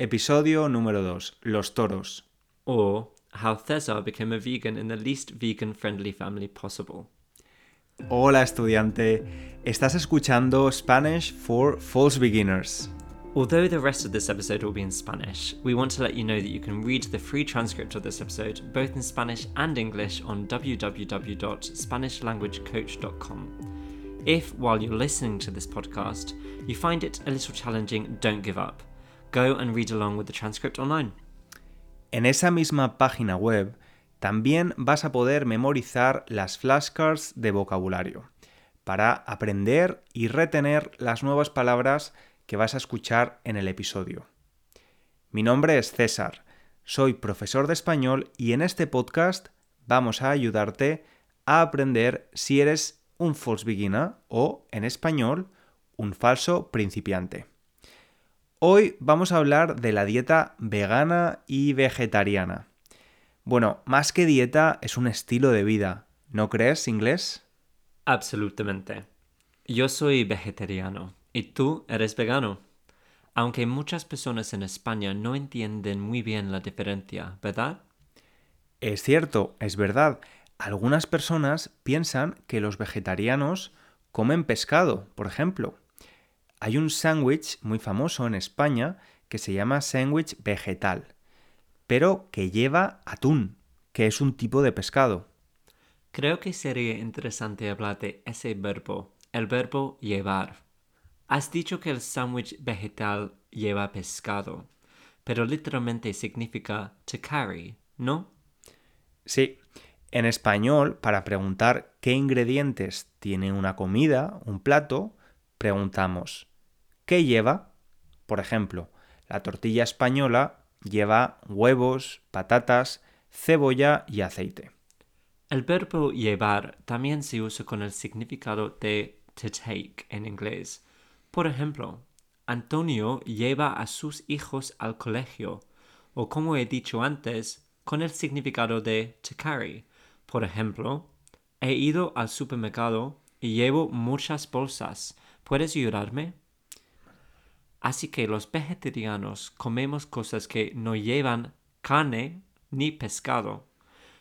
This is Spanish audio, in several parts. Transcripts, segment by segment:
Episodio número 2. Los toros. Or how Cesar became a vegan in the least vegan friendly family possible. Hola estudiante, estás escuchando Spanish for False Beginners. Although the rest of this episode will be in Spanish, we want to let you know that you can read the free transcript of this episode both in Spanish and English on www.spanishlanguagecoach.com. If, while you're listening to this podcast, you find it a little challenging, don't give up. Go and read along with the transcript online. En esa misma página web también vas a poder memorizar las flashcards de vocabulario para aprender y retener las nuevas palabras que vas a escuchar en el episodio. Mi nombre es César, soy profesor de español y en este podcast vamos a ayudarte a aprender si eres un false beginner o, en español, un falso principiante. Hoy vamos a hablar de la dieta vegana y vegetariana. Bueno, más que dieta es un estilo de vida, ¿no crees, inglés? Absolutamente. Yo soy vegetariano y tú eres vegano. Aunque muchas personas en España no entienden muy bien la diferencia, ¿verdad? Es cierto, es verdad. Algunas personas piensan que los vegetarianos comen pescado, por ejemplo. Hay un sándwich muy famoso en España que se llama sándwich vegetal, pero que lleva atún, que es un tipo de pescado. Creo que sería interesante hablar de ese verbo, el verbo llevar. Has dicho que el sándwich vegetal lleva pescado, pero literalmente significa to carry, ¿no? Sí, en español, para preguntar qué ingredientes tiene una comida, un plato, preguntamos ¿qué lleva? Por ejemplo, la tortilla española lleva huevos, patatas, cebolla y aceite. El verbo llevar también se usa con el significado de to take en inglés. Por ejemplo, Antonio lleva a sus hijos al colegio, o como he dicho antes, con el significado de to carry. Por ejemplo, he ido al supermercado y llevo muchas bolsas. ¿Puedes ayudarme? Así que los vegetarianos comemos cosas que no llevan carne ni pescado,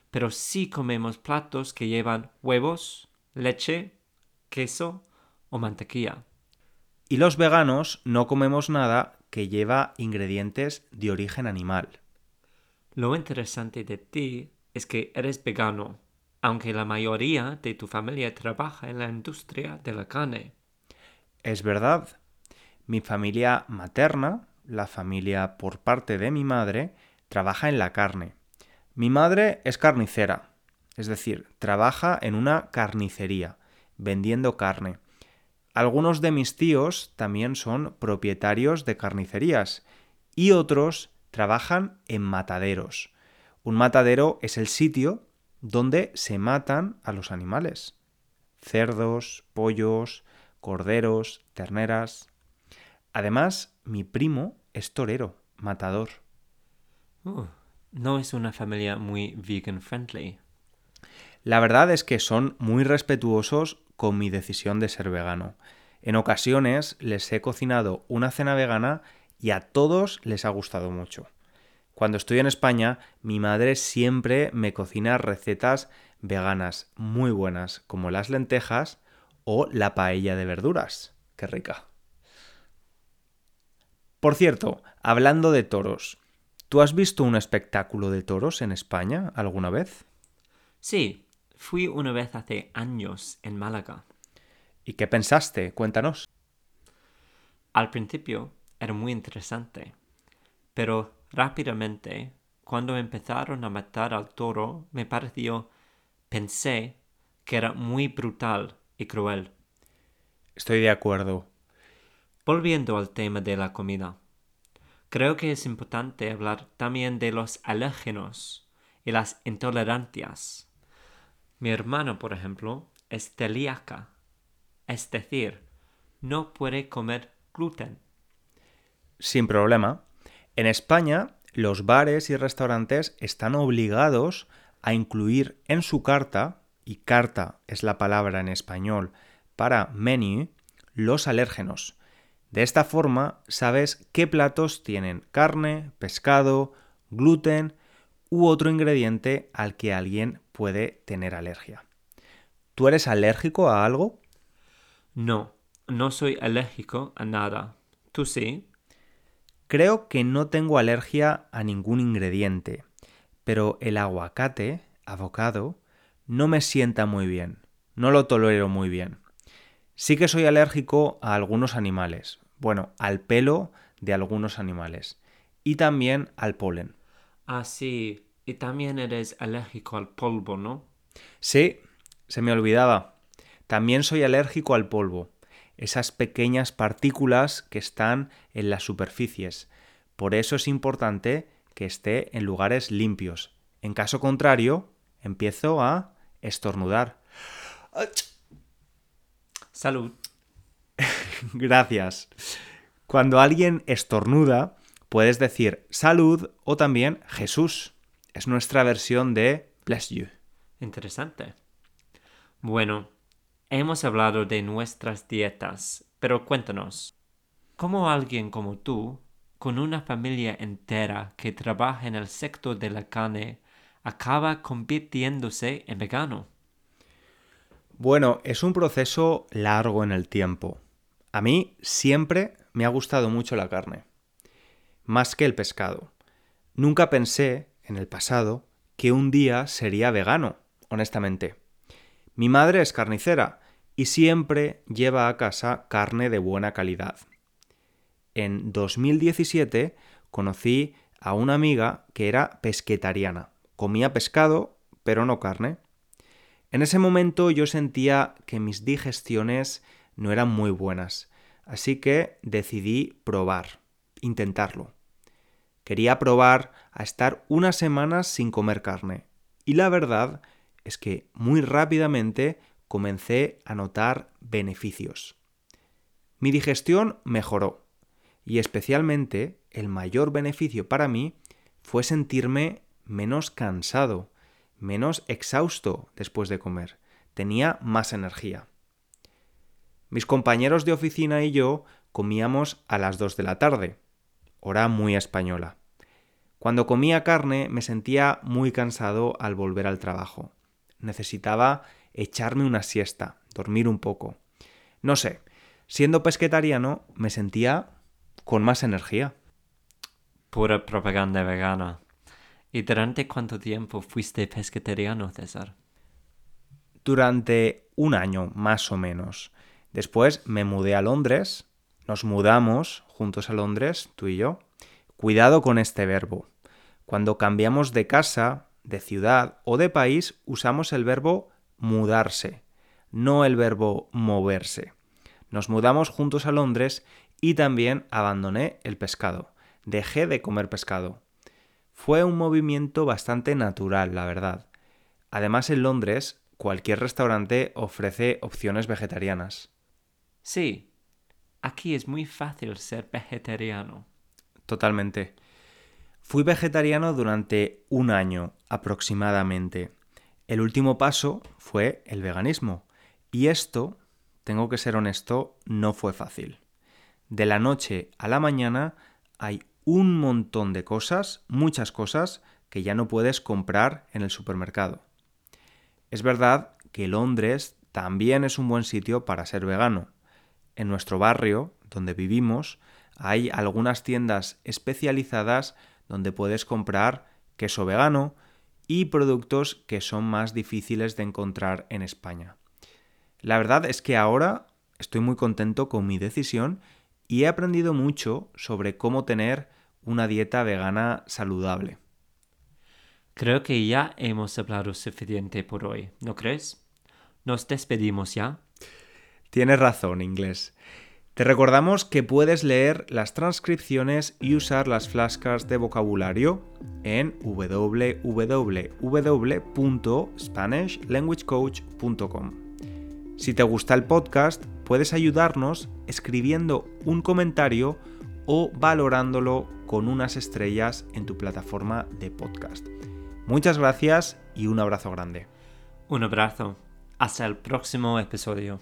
pero sí comemos platos que llevan huevos, leche, queso o mantequilla. Y los veganos no comemos nada que lleva ingredientes de origen animal. Lo interesante de ti es que eres vegano, aunque la mayoría de tu familia trabaja en la industria de la carne. Es verdad. Mi familia materna, la familia por parte de mi madre, trabaja en la carne. Mi madre es carnicera, es decir, trabaja en una carnicería, vendiendo carne. Algunos de mis tíos también son propietarios de carnicerías y otros trabajan en mataderos. Un matadero es el sitio donde se matan a los animales. Cerdos, pollos, corderos, terneras. Además, mi primo es torero, matador. Uh, no es una familia muy vegan friendly. La verdad es que son muy respetuosos con mi decisión de ser vegano. En ocasiones les he cocinado una cena vegana y a todos les ha gustado mucho. Cuando estoy en España, mi madre siempre me cocina recetas veganas muy buenas, como las lentejas o la paella de verduras. ¡Qué rica! Por cierto, hablando de toros, ¿tú has visto un espectáculo de toros en España alguna vez? Sí, fui una vez hace años en Málaga. ¿Y qué pensaste? Cuéntanos. Al principio era muy interesante, pero rápidamente, cuando empezaron a matar al toro, me pareció, pensé que era muy brutal y cruel. Estoy de acuerdo. Volviendo al tema de la comida, creo que es importante hablar también de los alérgenos y las intolerancias. Mi hermano, por ejemplo, es celíaca, es decir, no puede comer gluten. Sin problema. En España, los bares y restaurantes están obligados a incluir en su carta, y carta es la palabra en español para menu, los alérgenos. De esta forma sabes qué platos tienen carne, pescado, gluten u otro ingrediente al que alguien puede tener alergia. ¿Tú eres alérgico a algo? No, no soy alérgico a nada. ¿Tú sí? Creo que no tengo alergia a ningún ingrediente, pero el aguacate, avocado, no me sienta muy bien, no lo tolero muy bien. Sí que soy alérgico a algunos animales, bueno, al pelo de algunos animales y también al polen. Ah, sí, y también eres alérgico al polvo, ¿no? Sí, se me olvidaba. También soy alérgico al polvo esas pequeñas partículas que están en las superficies. Por eso es importante que esté en lugares limpios. En caso contrario, empiezo a estornudar. Salud. Gracias. Cuando alguien estornuda, puedes decir salud o también Jesús. Es nuestra versión de bless you. Interesante. Bueno, Hemos hablado de nuestras dietas, pero cuéntanos, ¿cómo alguien como tú, con una familia entera que trabaja en el sector de la carne, acaba convirtiéndose en vegano? Bueno, es un proceso largo en el tiempo. A mí siempre me ha gustado mucho la carne, más que el pescado. Nunca pensé, en el pasado, que un día sería vegano, honestamente. Mi madre es carnicera y siempre lleva a casa carne de buena calidad. En 2017 conocí a una amiga que era pesquetariana. Comía pescado, pero no carne. En ese momento yo sentía que mis digestiones no eran muy buenas, así que decidí probar, intentarlo. Quería probar a estar unas semanas sin comer carne. Y la verdad es que muy rápidamente comencé a notar beneficios. Mi digestión mejoró y especialmente el mayor beneficio para mí fue sentirme menos cansado, menos exhausto después de comer. Tenía más energía. Mis compañeros de oficina y yo comíamos a las 2 de la tarde, hora muy española. Cuando comía carne me sentía muy cansado al volver al trabajo necesitaba echarme una siesta, dormir un poco. No sé, siendo pesquetariano me sentía con más energía. Pura propaganda vegana. ¿Y durante cuánto tiempo fuiste pesquetariano, César? Durante un año, más o menos. Después me mudé a Londres, nos mudamos juntos a Londres, tú y yo. Cuidado con este verbo. Cuando cambiamos de casa, de ciudad o de país usamos el verbo mudarse, no el verbo moverse. Nos mudamos juntos a Londres y también abandoné el pescado. Dejé de comer pescado. Fue un movimiento bastante natural, la verdad. Además, en Londres, cualquier restaurante ofrece opciones vegetarianas. Sí, aquí es muy fácil ser vegetariano. Totalmente. Fui vegetariano durante un año aproximadamente. El último paso fue el veganismo. Y esto, tengo que ser honesto, no fue fácil. De la noche a la mañana hay un montón de cosas, muchas cosas, que ya no puedes comprar en el supermercado. Es verdad que Londres también es un buen sitio para ser vegano. En nuestro barrio, donde vivimos, hay algunas tiendas especializadas donde puedes comprar queso vegano y productos que son más difíciles de encontrar en España. La verdad es que ahora estoy muy contento con mi decisión y he aprendido mucho sobre cómo tener una dieta vegana saludable. Creo que ya hemos hablado suficiente por hoy, ¿no crees? ¿Nos despedimos ya? Tienes razón, inglés. Te recordamos que puedes leer las transcripciones y usar las flashcards de vocabulario en www.spanishlanguagecoach.com. Si te gusta el podcast, puedes ayudarnos escribiendo un comentario o valorándolo con unas estrellas en tu plataforma de podcast. Muchas gracias y un abrazo grande. Un abrazo. Hasta el próximo episodio.